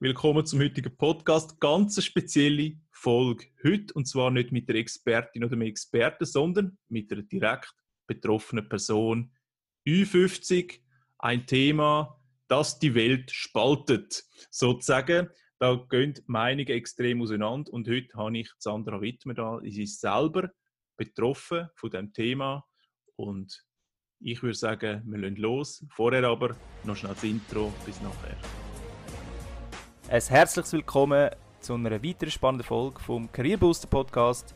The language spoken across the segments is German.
Willkommen zum heutigen Podcast. Ganz spezielle Folge heute. Und zwar nicht mit der Expertin oder dem Experten, sondern mit einer direkt betroffenen Person. Ü50, ein Thema, das die Welt spaltet. Sozusagen, da gehen Meinungen extrem auseinander. Und heute habe ich Sandra Wittmer da. Sie ist selber betroffen von dem Thema. Und ich würde sagen, wir legen los. Vorher aber noch schnell das Intro. Bis nachher. Ein herzliches Willkommen zu einer weiteren spannenden Folge vom Career Booster Podcast.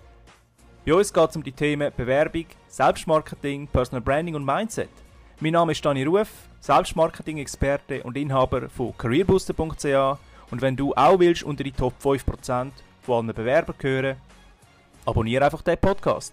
Bei uns geht es um die Themen Bewerbung, Selbstmarketing, Personal Branding und Mindset. Mein Name ist Dani Ruf, Selbstmarketing-Experte und Inhaber von careerbooster.ch und wenn du auch willst unter die Top 5% von allen Bewerbern gehören, abonniere einfach den Podcast.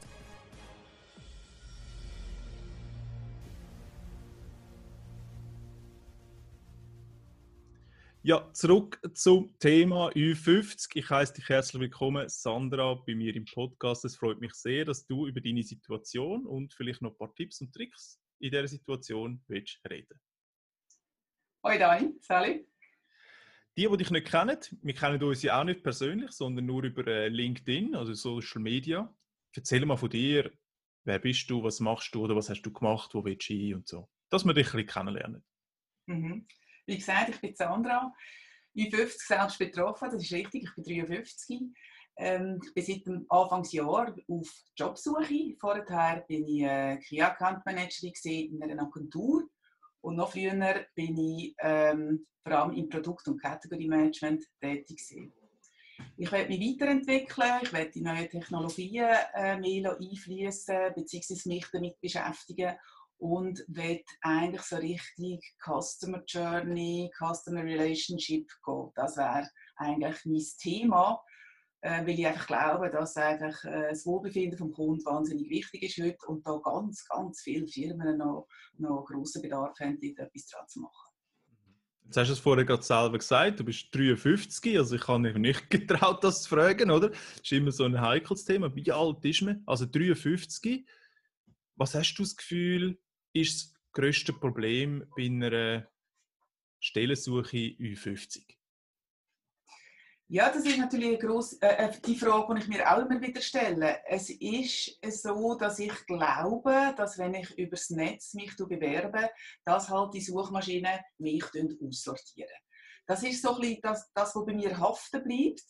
Ja, zurück zum Thema Ü50. Ich heiße dich herzlich willkommen, Sandra, bei mir im Podcast. Es freut mich sehr, dass du über deine Situation und vielleicht noch ein paar Tipps und Tricks in dieser Situation willst reden. Hoi Dani, Sally. Die, die dich nicht kennen, wir kennen uns ja auch nicht persönlich, sondern nur über äh, LinkedIn, also Social Media. Erzähl mal von dir, wer bist du, was machst du oder was hast du gemacht, wo willst du hin und so. Dass wir dich ein bisschen kennenlernen. Mhm. Wie gesagt, ich bin Sandra, ich bin 50 selbst betroffen, das ist richtig, ich bin 53. Ähm, ich bin seit dem Anfangsjahr auf Jobsuche. Vorher bin ich äh, Key Account Managerin in einer Agentur und noch früher bin ich ähm, vor allem im Produkt- und Category Management tätig gewesen. Ich werde mich weiterentwickeln, ich werde die neuen Technologien äh, mehr einfließen, beziehungsweise mich damit beschäftigen und will eigentlich so richtig Customer Journey, Customer Relationship gehen. Das wäre eigentlich mein Thema, äh, weil ich einfach glaube, dass eigentlich äh, das Wohlbefinden vom Kunden wahnsinnig wichtig ist heute und da ganz, ganz viele Firmen noch, noch grossen Bedarf haben, etwas dran zu machen. Jetzt hast du es vorher gerade selber gesagt, du bist 53, also ich habe mich nicht getraut, das zu fragen, oder? Das ist immer so ein heikles Thema. Wie alt ist man? Also 53. Was hast du das Gefühl, ist das grösste Problem bei einer Stellensuche U50? Ja, das ist natürlich gross, äh, äh, die Frage, die ich mir auch immer wieder stelle. Es ist so, dass ich glaube, dass wenn ich übers Netz mich bewerbe, dass halt die Suchmaschinen mich aussortieren. Das ist so ein bisschen das, das was bei mir haften bleibt.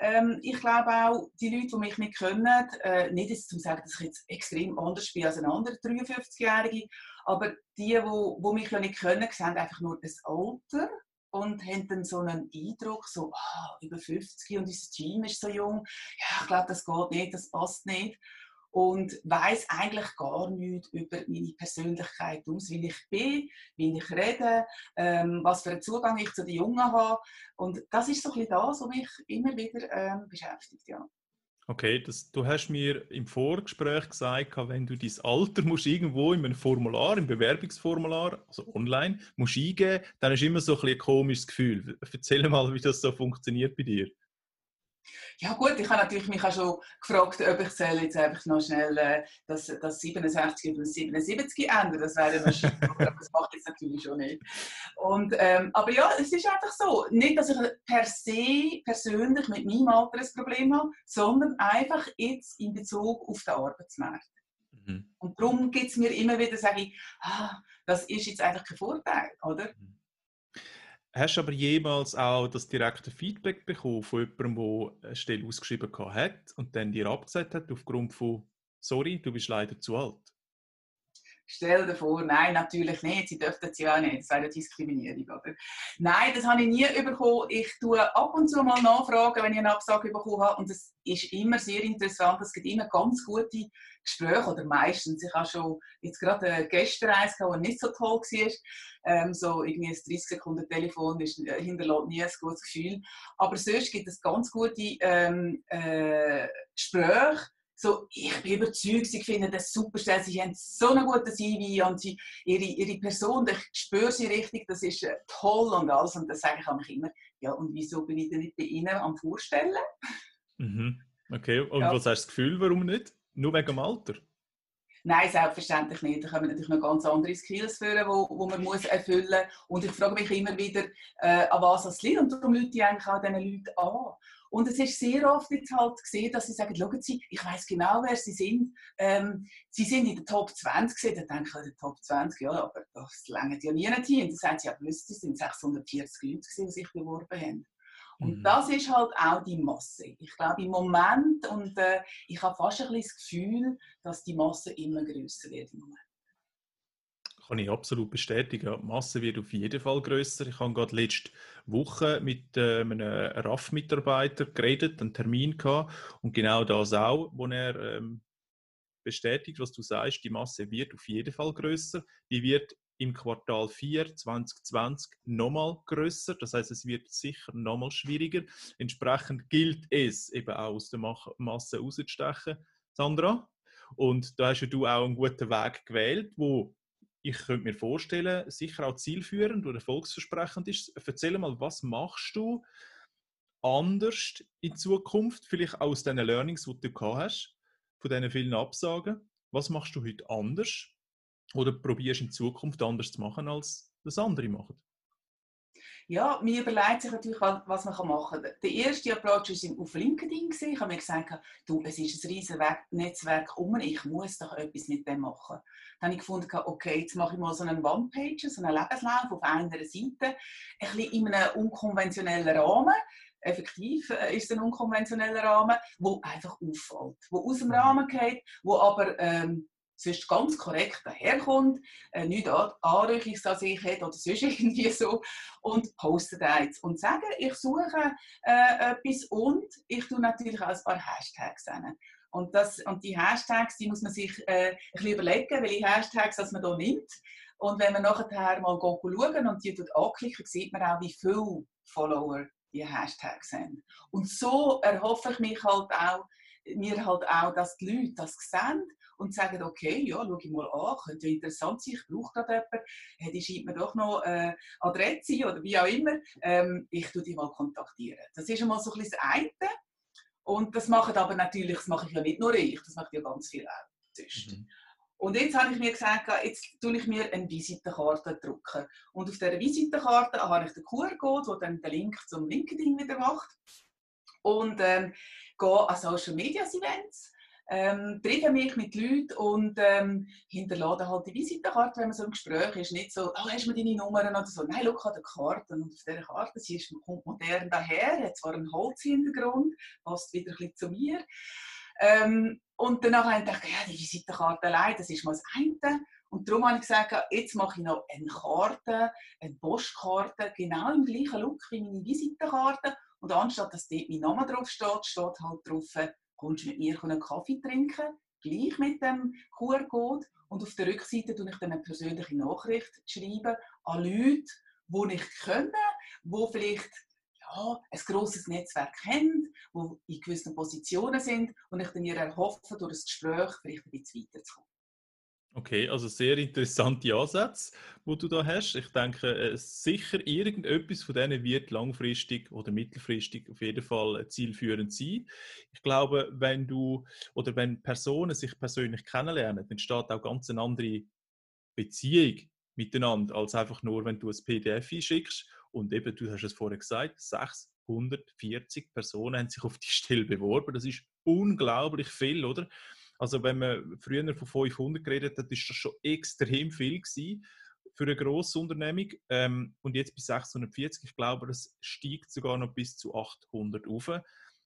Ähm, ich glaube auch, die Leute, die mich nicht kennen, äh, nicht jetzt, um zu sagen, dass ich jetzt extrem anders bin als ein anderer 53-Jährige, aber die, die, die mich ja nicht kennen, sehen einfach nur das Alter und haben dann so einen Eindruck, so oh, über 50 und unser Team ist so jung. Ja, ich glaube, das geht nicht, das passt nicht und weiß eigentlich gar nichts über meine Persönlichkeit aus, wie ich bin, wie ich rede, ähm, was für einen Zugang ich zu den Jungen habe. Und das ist so ein bisschen das, was mich immer wieder ähm, beschäftigt. Ja. Okay, das, du hast mir im Vorgespräch gesagt, wenn du dein Alter musst irgendwo in einem Formular, im Bewerbungsformular, also online, musst eingeben, dann ist immer so ein, ein komisches Gefühl. Erzähl mal, wie das so funktioniert bei dir. Ja gut, ich habe natürlich mich auch schon gefragt, ob ich jetzt einfach noch schnell äh, das, das 67 oder 77 ändern. Das wäre wahrscheinlich, aber das mache ich jetzt natürlich schon nicht. Und, ähm, aber ja, es ist einfach so. Nicht, dass ich per se persönlich mit meinem Alter ein Problem habe, sondern einfach jetzt in Bezug auf den Arbeitsmarkt. Mhm. Und darum gibt es mir immer wieder, sage ich, ah, das ist jetzt einfach kein Vorteil, oder? Mhm. Hast du aber jemals auch das direkte Feedback bekommen von jemandem, der eine Stelle ausgeschrieben hat und dann dir abgesagt hat aufgrund von «Sorry, du bist leider zu alt»? Stell dir vor, nein, natürlich nicht. Sie dürften ja auch nicht. Das wäre eine Diskriminierung, oder? Nein, das habe ich nie bekommen. Ich tue ab und zu mal nachfragen, wenn ich eine Absage bekommen habe. Und es ist immer sehr interessant. Es gibt immer ganz gute Gespräche, oder meistens. Ich habe schon jetzt gerade gestern eins gehabt, das nicht so toll war. Ähm, so irgendwie ein 30 Sekunden Telefon ist, äh, hinterlässt nie ein gutes Gefühl. Aber sonst gibt es ganz gute ähm, äh, Gespräche so, ich bin überzeugt, sie finden das super, sie haben so einen guten CV und sie, ihre, ihre Person, ich spüre sie richtig, das ist äh, toll und alles. Und das sage ich mich immer, ja, und wieso bin ich denn nicht bei Ihnen am Vorstellen? Mhm. Okay, und ja. was hast du das Gefühl, warum nicht? Nur wegen dem Alter? Nein, selbstverständlich nicht. Da kommen natürlich noch ganz andere Skills führen, wo, wo man muss erfüllen muss. Und ich frage mich immer wieder, äh, an was es liegt. Und darum Leute eigentlich auch diesen Leuten an. Und es ist sehr oft jetzt halt gesehen, dass sie sagen, schauen Sie, ich weiß genau, wer Sie sind. Ähm, sie sind in der Top 20 gesehen. Dann denke ich, in der Top 20, ja, aber das länger ja nie hin. Dann sagen sie, ja, wissen Sie, sind 640 Leute die sich beworben haben. Und mhm. das ist halt auch die Masse. Ich glaube im Moment, und äh, ich habe fast ein bisschen das Gefühl, dass die Masse immer größer wird im Moment. Kann ich absolut bestätigen. Die Masse wird auf jeden Fall größer. Ich habe gerade letzte Woche mit äh, einem RAF-Mitarbeiter geredet, einen Termin gehabt und genau das auch, wo er ähm, bestätigt, was du sagst, die Masse wird auf jeden Fall größer. Die wird im Quartal 4 2020 nochmal größer. Das heißt, es wird sicher nochmal schwieriger. Entsprechend gilt es eben auch aus der Masse rauszustechen, Sandra. Und da hast ja du auch einen guten Weg gewählt, wo ich könnte mir vorstellen, sicher auch zielführend oder erfolgsversprechend ist. Erzähl mal, was machst du anders in Zukunft, vielleicht aus den Learnings, die du gehabt hast, von diesen vielen Absagen? Was machst du heute anders? Oder probierst in Zukunft anders zu machen, als das andere machen? Ja, mir überlegt sich natürlich, was man machen kann. Der erste Approach war auf LinkedIn. Ich habe mir gesagt, du, es ist ein riesiges Netzwerk um, ich muss doch etwas mit dem machen. Dann habe ich gefunden, okay, jetzt mache ich mal so einen One-Page, so einen Lebenslauf auf einer Seite, ein bisschen in einem unkonventionellen Rahmen effektiv äh, ist es ein unkonventioneller Rahmen, der einfach auffällt, der aus dem mhm. Rahmen geht, der aber ähm, sonst ganz korrekt daherkommt, äh, nichts Anrüchiges an sich hat oder sonst irgendwie so und postet jetzt und sagen, ich suche äh, etwas und ich tue natürlich auch ein paar Hashtags an. Und, das, und die Hashtags, die muss man sich äh, ein bisschen überlegen, welche Hashtags dass man hier nimmt. Und wenn man nachher mal schauen und die anklicken, sieht man auch, wie viele Follower die Hashtags haben. Und so erhoffe ich mich halt auch, mir halt auch, dass die Leute das sehen und sagen, okay, ja, schau ich mal an, könnte ja interessant sein, ich brauche gerade jemanden, hey, die schreibt mir doch noch äh, Adresse oder wie auch immer, ähm, ich tue die mal kontaktieren. Das ist einmal so ein bisschen das eine. Und das macht aber natürlich, das mache ich ja nicht nur ich, das macht ja ganz viel auch sonst. Mhm. Und jetzt habe ich mir gesagt, jetzt tue ich mir eine Visitenkarte drucken. Und auf dieser Visitenkarte habe ich den QR-Code, der dann den Link zum LinkedIn wieder macht. Und ähm, gehe an Social Media Events ähm, treffe mich mit Leuten und ähm, hinterlade halt die Visitenkarte, wenn man so im Gespräch ist. Nicht so, oh, hast du deine Nummern oder so. Nein, schau an der Karte. Und auf dieser Karte, sie ist, kommt modern daher, hat zwar einen Holzhintergrund, passt wieder ein bisschen zu mir. Ähm, und danach habe ich gedacht, ja, die Visitenkarte allein, das ist mal das eine. Und darum habe ich gesagt, jetzt mache ich noch eine Karte, eine Postkarte, genau im gleichen Look wie meine Visitenkarte. Und anstatt dass dort mein Name drauf steht, steht halt drauf, kommst mit mir einen Kaffee trinken, gleich mit dem QR-Code. Und auf der Rückseite schreibe ich dann eine persönliche Nachricht schreiben an Leute, die ich können, die vielleicht ja, ein grosses Netzwerk haben, die in gewissen Positionen sind und ich dann ihr erhoffe, durch das Gespräch vielleicht ein bisschen weiterzukommen. Okay, also sehr interessante Ansätze, wo du da hast. Ich denke, äh, sicher irgendetwas von denen wird langfristig oder mittelfristig auf jeden Fall zielführend sein. Ich glaube, wenn du oder wenn Personen sich persönlich kennenlernen, dann entsteht auch ganz eine andere Beziehung miteinander, als einfach nur, wenn du ein PDF einschickst. Und eben, du hast es vorher gesagt, 640 Personen haben sich auf die Stelle beworben. Das ist unglaublich viel, oder? Also wenn man früher von 500 geredet hat, ist das schon extrem viel gewesen für eine grosse Unternehmung. Ähm, und jetzt bis 640, ich glaube, das steigt sogar noch bis zu 800 auf.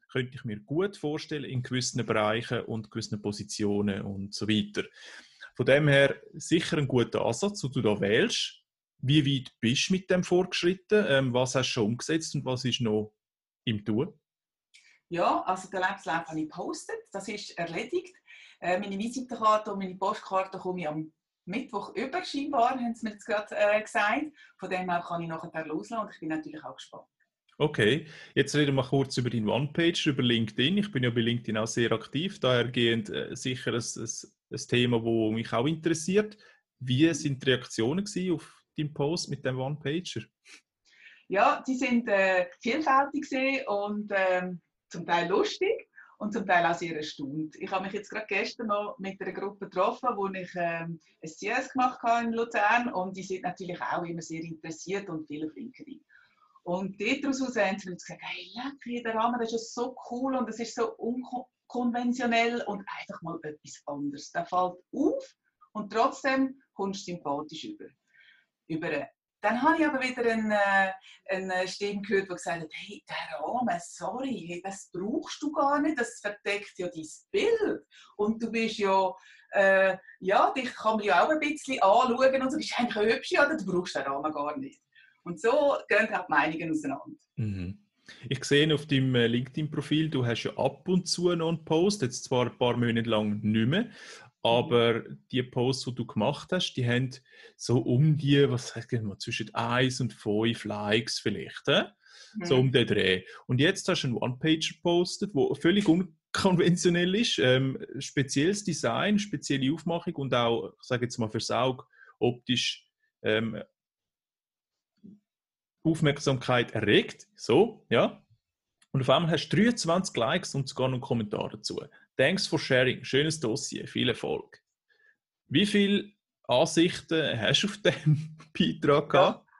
Könnte ich mir gut vorstellen in gewissen Bereichen und gewissen Positionen und so weiter. Von dem her sicher ein guter Ansatz, den du da wählst. Wie weit bist du mit dem vorgeschritten? Ähm, was hast du schon umgesetzt und was ist noch im Tun? Ja, also den Lebenslauf habe ich gepostet, das ist erledigt. Äh, meine Visitenkarte und meine Postkarte komme ich am Mittwoch über, scheinbar, haben sie mir jetzt gerade äh, gesagt. Von dem her kann ich nachher loslassen und ich bin natürlich auch gespannt. Okay, jetzt reden wir kurz über deine One-Page, über LinkedIn. Ich bin ja bei LinkedIn auch sehr aktiv, dahergehend äh, sicher ein, ein, ein Thema, das mich auch interessiert. Wie sind die Reaktionen auf deinen Post mit dem One-Pager? Ja, die sind äh, vielfältig und ähm, zum Teil lustig. Und zum Teil auch sehr erstaunt. Ich habe mich jetzt gerade gestern noch mit einer Gruppe getroffen, wo ich ähm, ein CS gemacht habe in Luzern und die sind natürlich auch immer sehr interessiert und viele Flinkerin. Und daraus haben sie gesagt, hey, lecker, der Rahmen, das ist so cool und es ist so unkonventionell und einfach mal etwas anderes. Der fällt auf und trotzdem kommst du sympathisch über. über. Dann habe ich aber wieder eine, äh, Stimme gehört, die gesagt hat, hey, der Rahmen, sorry, hey, das brauchst du gar nicht, das verdeckt ja dein Bild. Und du bist ja, äh, ja, dich kann man ja auch ein bisschen anschauen und so, bist eigentlich eine hübsche, oder du brauchst den Rahmen gar nicht. Und so gehen die Meinungen auseinander. Mhm. Ich sehe auf deinem äh, LinkedIn-Profil, du hast ja ab und zu noch einen Post, jetzt zwar ein paar Monate lang nicht mehr, aber die Posts, die du gemacht hast, die haben so um die, was sagen wir, zwischen 1 und 5 Likes vielleicht. Äh? So um den Dreh. Und jetzt hast du einen One-Page gepostet, der völlig unkonventionell ist. Ähm, spezielles Design, spezielle Aufmachung und auch, ich sage jetzt mal fürs Auge, optisch ähm, Aufmerksamkeit erregt. So, ja. Und auf einmal hast du 23 Likes und sogar noch einen Kommentar dazu. Thanks for sharing. Schönes Dossier. Viel Erfolg. Wie viele Ansichten hast du auf diesem Beitrag gehabt?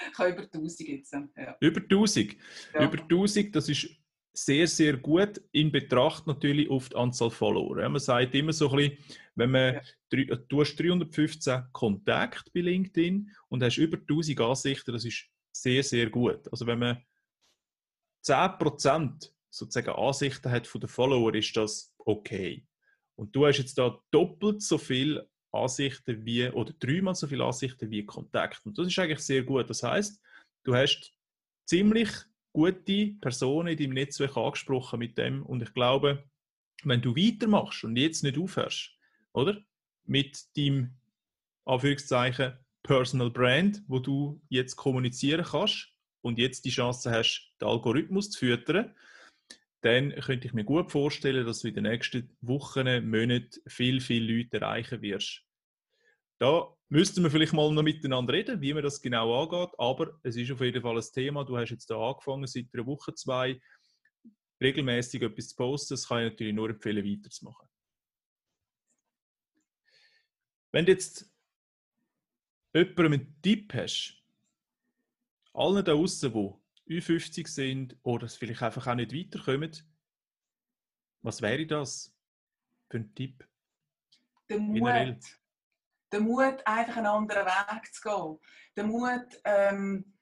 Ja, ich habe über 1000 jetzt. Ja. Über 1000? Ja. Über 1000, das ist sehr, sehr gut in Betracht natürlich auf die Anzahl Follower. man sagt immer so ein bisschen, wenn man, ja. du hast 315 Kontakte bei LinkedIn und hast über 1000 Ansichten, das ist sehr, sehr gut. Also wenn man 10% sozusagen Ansichten hat von den Followern, ist das okay. Und du hast jetzt da doppelt so viele Ansichten wie, oder dreimal so viele Ansichten wie Kontakt. Und das ist eigentlich sehr gut. Das heißt, du hast ziemlich gute Personen in deinem Netzwerk angesprochen mit dem. Und ich glaube, wenn du weitermachst und jetzt nicht aufhörst, oder? Mit deinem Anführungszeichen Personal Brand, wo du jetzt kommunizieren kannst und jetzt die Chance hast, den Algorithmus zu füttern, dann könnte ich mir gut vorstellen, dass du in den nächsten Wochen, Monaten viel, viele Leute erreichen wirst. Da müssten wir vielleicht mal noch miteinander reden, wie man das genau angeht, aber es ist auf jeden Fall ein Thema. Du hast jetzt da angefangen, seit einer Woche, zwei, regelmäßig etwas zu posten. Das kann ich natürlich nur empfehlen, weiterzumachen. Wenn du jetzt jemandem einen Tipp hast, allen da draußen, die Ü50 sind oder es vielleicht einfach auch nicht weiterkommen, was wäre das für ein Tipp? Der Mut. Der Mut, einfach einen anderen Weg zu gehen. Der Mut, ähm,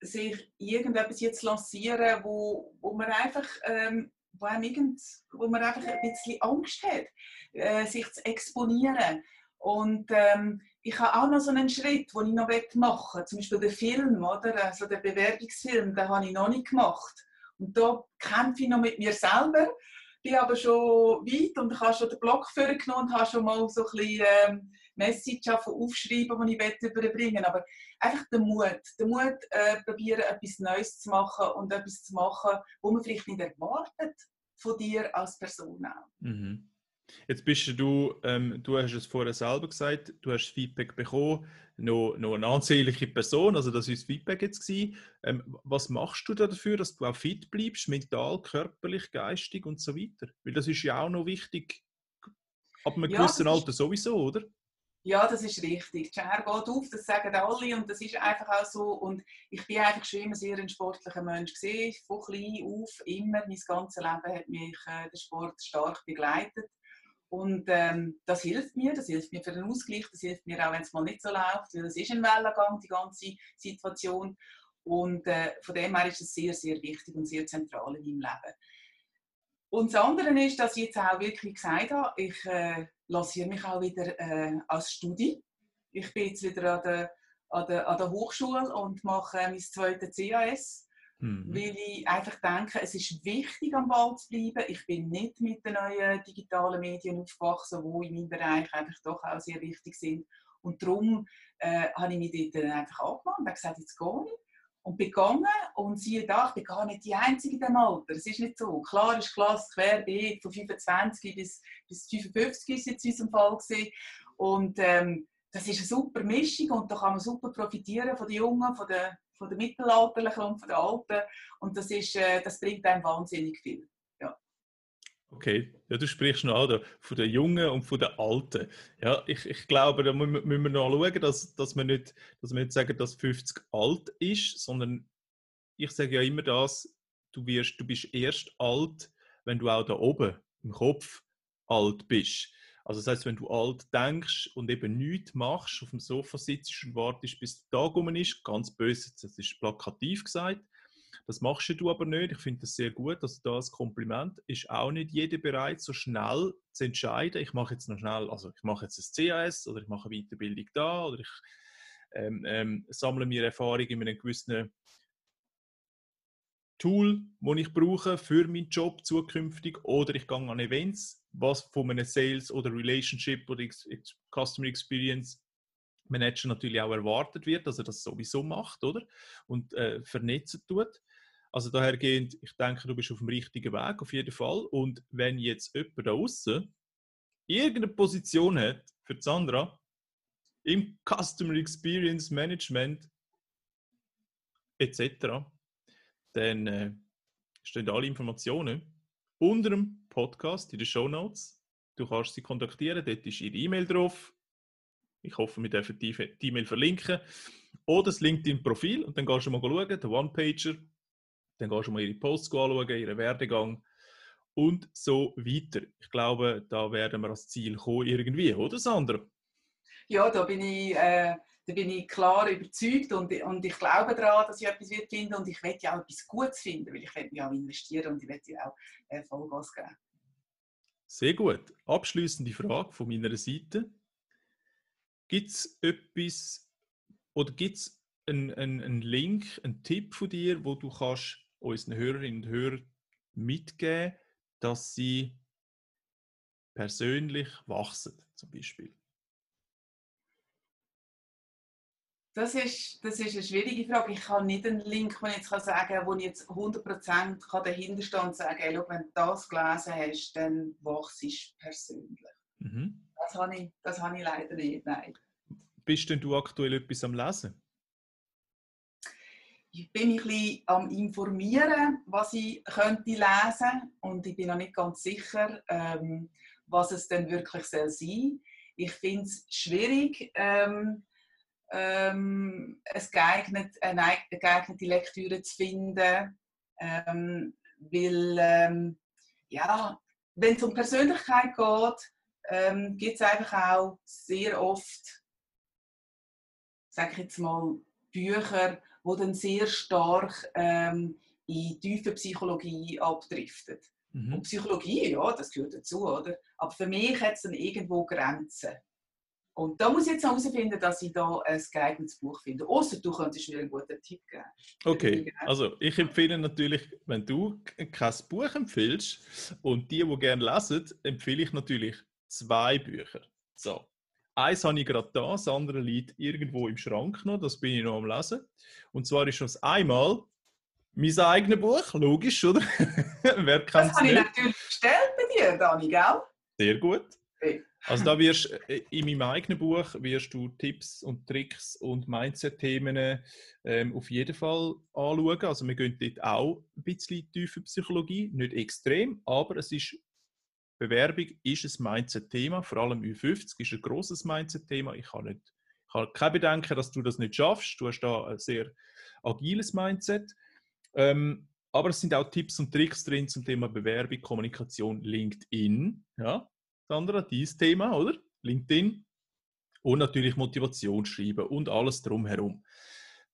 sich irgendetwas jetzt lancieren, wo, wo man einfach ähm, wo, irgend, wo man einfach ein bisschen Angst hat, äh, sich zu exponieren. Und ähm, ich habe auch noch so einen Schritt, den ich noch machen möchte. Zum Beispiel den Film, oder? Also den Bewerbungsfilm, den habe ich noch nicht gemacht. Und da kämpfe ich noch mit mir selber. Bin aber schon weit und habe schon den Blog vorgenommen und habe schon mal so ein bisschen ähm, Message aufschreiben, die ich überbringen will. Aber einfach der Mut. Der Mut, äh, probieren, etwas Neues zu machen und etwas zu machen, wo man vielleicht nicht erwartet von dir als Person auch. Mhm. Jetzt bist du, ähm, du hast es vorher selber gesagt, du hast Feedback bekommen, noch, noch eine ansehnliche Person, also das ist das Feedback jetzt gewesen. Ähm, was machst du da dafür, dass du auch fit bleibst, mental, körperlich, geistig und so weiter? Weil das ist ja auch noch wichtig, ab einem ja, gewissen Alter sowieso, oder? Ja, das ist richtig. Die Schere geht auf, das sagen alle und das ist einfach auch so. Und ich bin einfach schon immer sehr ein sportlicher Mensch gesehen, von klein auf, immer, mein ganzes Leben hat mich äh, der Sport stark begleitet. Und ähm, das hilft mir, das hilft mir für den Ausgleich, das hilft mir auch, wenn es mal nicht so läuft, weil es ist ein Wellengang, die ganze Situation. Und äh, von dem her ist es sehr, sehr wichtig und sehr zentral in meinem Leben. Und das andere ist, dass ich jetzt auch wirklich gesagt habe, ich äh, lanciere mich auch wieder äh, als Studie. Ich bin jetzt wieder an der, an der, an der Hochschule und mache mein zweites CAS Mhm. Weil ich einfach denke, es ist wichtig, am Ball zu bleiben. Ich bin nicht mit den neuen digitalen Medien aufgewachsen, die in meinem Bereich einfach doch auch sehr wichtig sind. Und darum äh, habe ich mich dort einfach angemacht und gesagt, jetzt gehe ich. Und bin gegangen und siehe da, ich bin gar nicht die Einzige in diesem Alter. Es ist nicht so. Klar ist Klasse querbeet, von 25 bis, bis 55 ist jetzt in unserem Fall gewesen. Und ähm, das ist eine super Mischung und da kann man super profitieren von den Jungen, von den von der Mittelalterlichen und von der Alten. Und das, ist, äh, das bringt einem wahnsinnig viel. Ja. Okay, ja, du sprichst noch oder, von den Jungen und von den Alten. Ja, ich, ich glaube, da müssen wir noch schauen, dass, dass, wir nicht, dass wir nicht sagen, dass 50 alt ist, sondern ich sage ja immer das, du, wirst, du bist erst alt, wenn du auch da oben im Kopf alt bist. Also das heißt, wenn du alt denkst und eben nichts machst, auf dem Sofa sitzt und wartest, bis der Tag um ist, ganz böse, das ist plakativ gesagt, das machst du aber nicht. Ich finde das sehr gut. Also das Kompliment ist auch nicht jeder bereit, so schnell zu entscheiden. Ich mache jetzt noch schnell, also ich mache jetzt ein CAS oder ich mache eine Weiterbildung da oder ich ähm, ähm, sammle mir Erfahrung in einem gewissen Tool, das ich brauche für meinen Job zukünftig oder ich gehe an Events, was von einem Sales oder Relationship oder Customer Experience Manager natürlich auch erwartet wird, dass er das sowieso macht, oder? Und äh, vernetzen tut. Also dahergehend, ich denke, du bist auf dem richtigen Weg, auf jeden Fall. Und wenn jetzt jemand da außen irgendeine Position hat für Sandra im Customer Experience Management etc., dann äh, stehen alle Informationen unter dem Podcast in den Show Notes. Du kannst sie kontaktieren, dort ist ihre E-Mail drauf. Ich hoffe, wir dürfen die E-Mail verlinken. Oder das LinkedIn-Profil und dann kannst du mal schauen, der One-Pager. Dann kannst du mal ihre Posts anschauen, ihren Werdegang und so weiter. Ich glaube, da werden wir ans Ziel kommen irgendwie, oder Sandra? Ja, da bin ich, äh, da bin ich klar überzeugt und, und ich glaube daran, dass ich etwas wird finden und ich werde ja auch etwas Gutes finden, weil ich werde mich auch investieren und ich werde ja auch äh, Vollgas geben. Sehr gut. Abschließende Frage von meiner Seite. Gibt es etwas oder gibt es einen, einen, einen Link, einen Tipp von dir, wo du kannst unseren Hörerinnen und Hörern mitgeben, dass sie persönlich wachsen, zum Beispiel? Das ist, das ist eine schwierige Frage. Ich habe nicht einen Link, den ich jetzt sagen kann, wo ich jetzt 100% dahinter stehen und sagen kann, wenn du das gelesen hast, dann wachst du persönlich. Mhm. Das habe ich, das habe ich leider nicht, nein. Bist denn du aktuell etwas am Lesen? Ich bin ein bisschen am informieren, was ich könnte lesen und ich bin noch nicht ganz sicher, ähm, was es denn wirklich soll sein. Ich finde es schwierig, ähm, ähm, es geeignet, eine geeignete Lektüre zu finden, ähm, weil ähm, ja, wenn es um Persönlichkeit geht, ähm, gibt es einfach auch sehr oft, sage ich jetzt mal, Bücher, wo dann sehr stark ähm, in tiefe Psychologie abdriftet. Mhm. Und Psychologie, ja, das gehört dazu, oder? Aber für mich hat es dann irgendwo Grenzen. Und da muss ich jetzt herausfinden, dass ich da ein geeignetes Buch finde. Außer du könntest mir einen guten Tipp geben. Okay, also ich empfehle natürlich, wenn du kein Buch empfiehlst und die, die gerne lesen, empfehle ich natürlich zwei Bücher. So. Eins habe ich gerade da, das andere liegt irgendwo im Schrank noch, das bin ich noch am Lesen. Und zwar ist das einmal mein eigenes Buch, logisch, oder? Wer Das habe ich natürlich bestellt bei dir, Dani, gell? Sehr gut. Okay. Also da wirst äh, in meinem eigenen Buch wirst du Tipps und Tricks und Mindset-Themen ähm, auf jeden Fall anschauen. Also wir gehen dort auch ein bisschen tiefer Psychologie, nicht extrem, aber es ist Bewerbung ist ein Mindset-Thema, vor allem Ü50 ist ein großes Mindset-Thema. Ich habe, nicht, ich habe kein Bedenken, dass du das nicht schaffst. Du hast da ein sehr agiles Mindset. Ähm, aber es sind auch Tipps und Tricks drin zum Thema Bewerbung, Kommunikation, LinkedIn. Ja, Sandra, dieses Thema, oder? LinkedIn. Und natürlich Motivation schreiben und alles drumherum.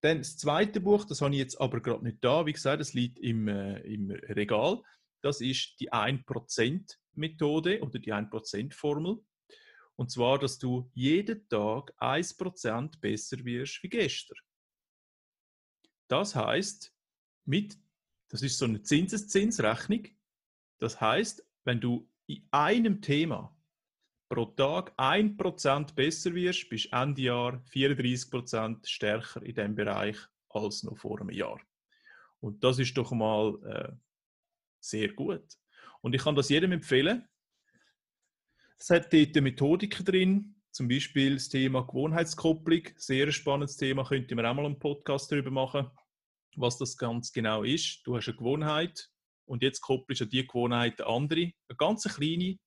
Dann das zweite Buch, das habe ich jetzt aber gerade nicht da. Wie gesagt, es liegt im, äh, im Regal. Das ist die 1%-Methode oder die 1%-Formel. Und zwar, dass du jeden Tag 1% besser wirst wie gestern. Das heißt, mit, das ist so eine Zinseszinsrechnung. Das heißt, wenn du in einem Thema pro Tag 1% besser wirst, bist Ende Jahr 34% stärker in diesem Bereich als noch vor einem Jahr. Und das ist doch mal äh, sehr gut. Und ich kann das jedem empfehlen. Es hat dort Methodiken drin, zum Beispiel das Thema Gewohnheitskopplung. Sehr spannendes Thema, könnte man auch mal einen Podcast darüber machen, was das ganz genau ist. Du hast eine Gewohnheit, und jetzt koppelst du die Gewohnheit eine andere, eine ganz kleine.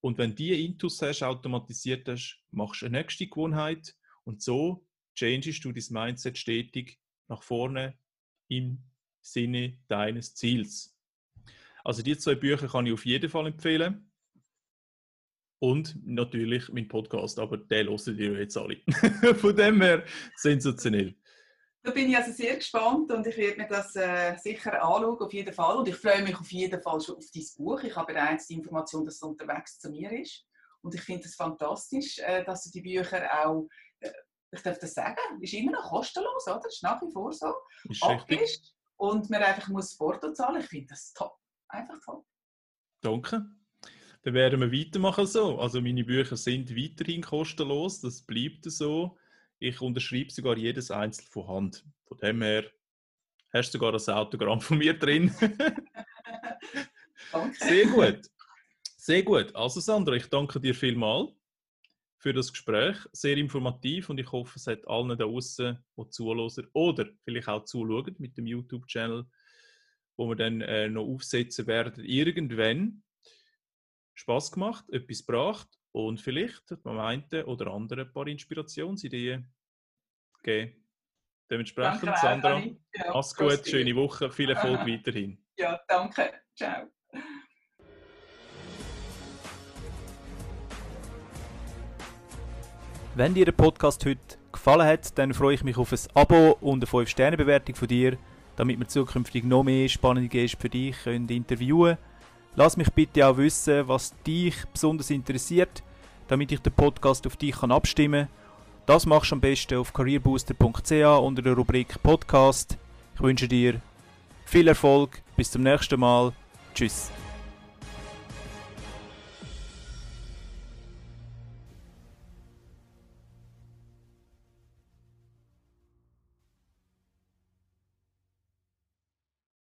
Und wenn die Intus hast, automatisiert hast, machst du eine nächste Gewohnheit und so changest du dein Mindset stetig nach vorne im Sinne deines Ziels. Also die zwei Bücher kann ich auf jeden Fall empfehlen. Und natürlich mein Podcast, aber den hören ihr jetzt alle. Von dem her sensationell. Da bin ich also sehr gespannt und ich werde mir das äh, sicher anschauen, auf jeden Fall. Und ich freue mich auf jeden Fall schon auf dein Buch. Ich habe bereits die Information, dass es unterwegs zu mir ist. Und ich finde es fantastisch, äh, dass du die Bücher auch, äh, ich darf das sagen, ist immer noch kostenlos, oder? Ist nach wie vor so. Ist richtig. Und man einfach muss das Porto zahlen. Ich finde das top. Einfach toll. Danke. Dann werden wir weitermachen so. Also meine Bücher sind weiterhin kostenlos, das bleibt so. Ich unterschreibe sogar jedes einzelne von Hand. Von dem her hast du sogar das Autogramm von mir drin. Danke. Sehr gut. Sehr gut. Also Sandra, ich danke dir vielmals für das Gespräch. Sehr informativ und ich hoffe, es hat allen da draußen, die zuhören oder vielleicht auch zuschauen mit dem YouTube-Channel, wo wir dann äh, noch aufsetzen werden, irgendwann Spaß gemacht, etwas gebracht und vielleicht hat man einen oder andere ein paar Inspirationsideen gegeben. Dementsprechend, Danke, Sandra. Ja, mach's gut, schöne Woche, viel Erfolg weiterhin. Ja, danke. Ciao. Wenn dir der Podcast heute gefallen hat, dann freue ich mich auf ein Abo und eine 5-Sterne-Bewertung von dir, damit wir zukünftig noch mehr spannende Gäste für dich können interviewen können. Lass mich bitte auch wissen, was dich besonders interessiert, damit ich den Podcast auf dich kann abstimmen kann. Das machst du am besten auf careerbooster.ch unter der Rubrik Podcast. Ich wünsche dir viel Erfolg, bis zum nächsten Mal. Tschüss.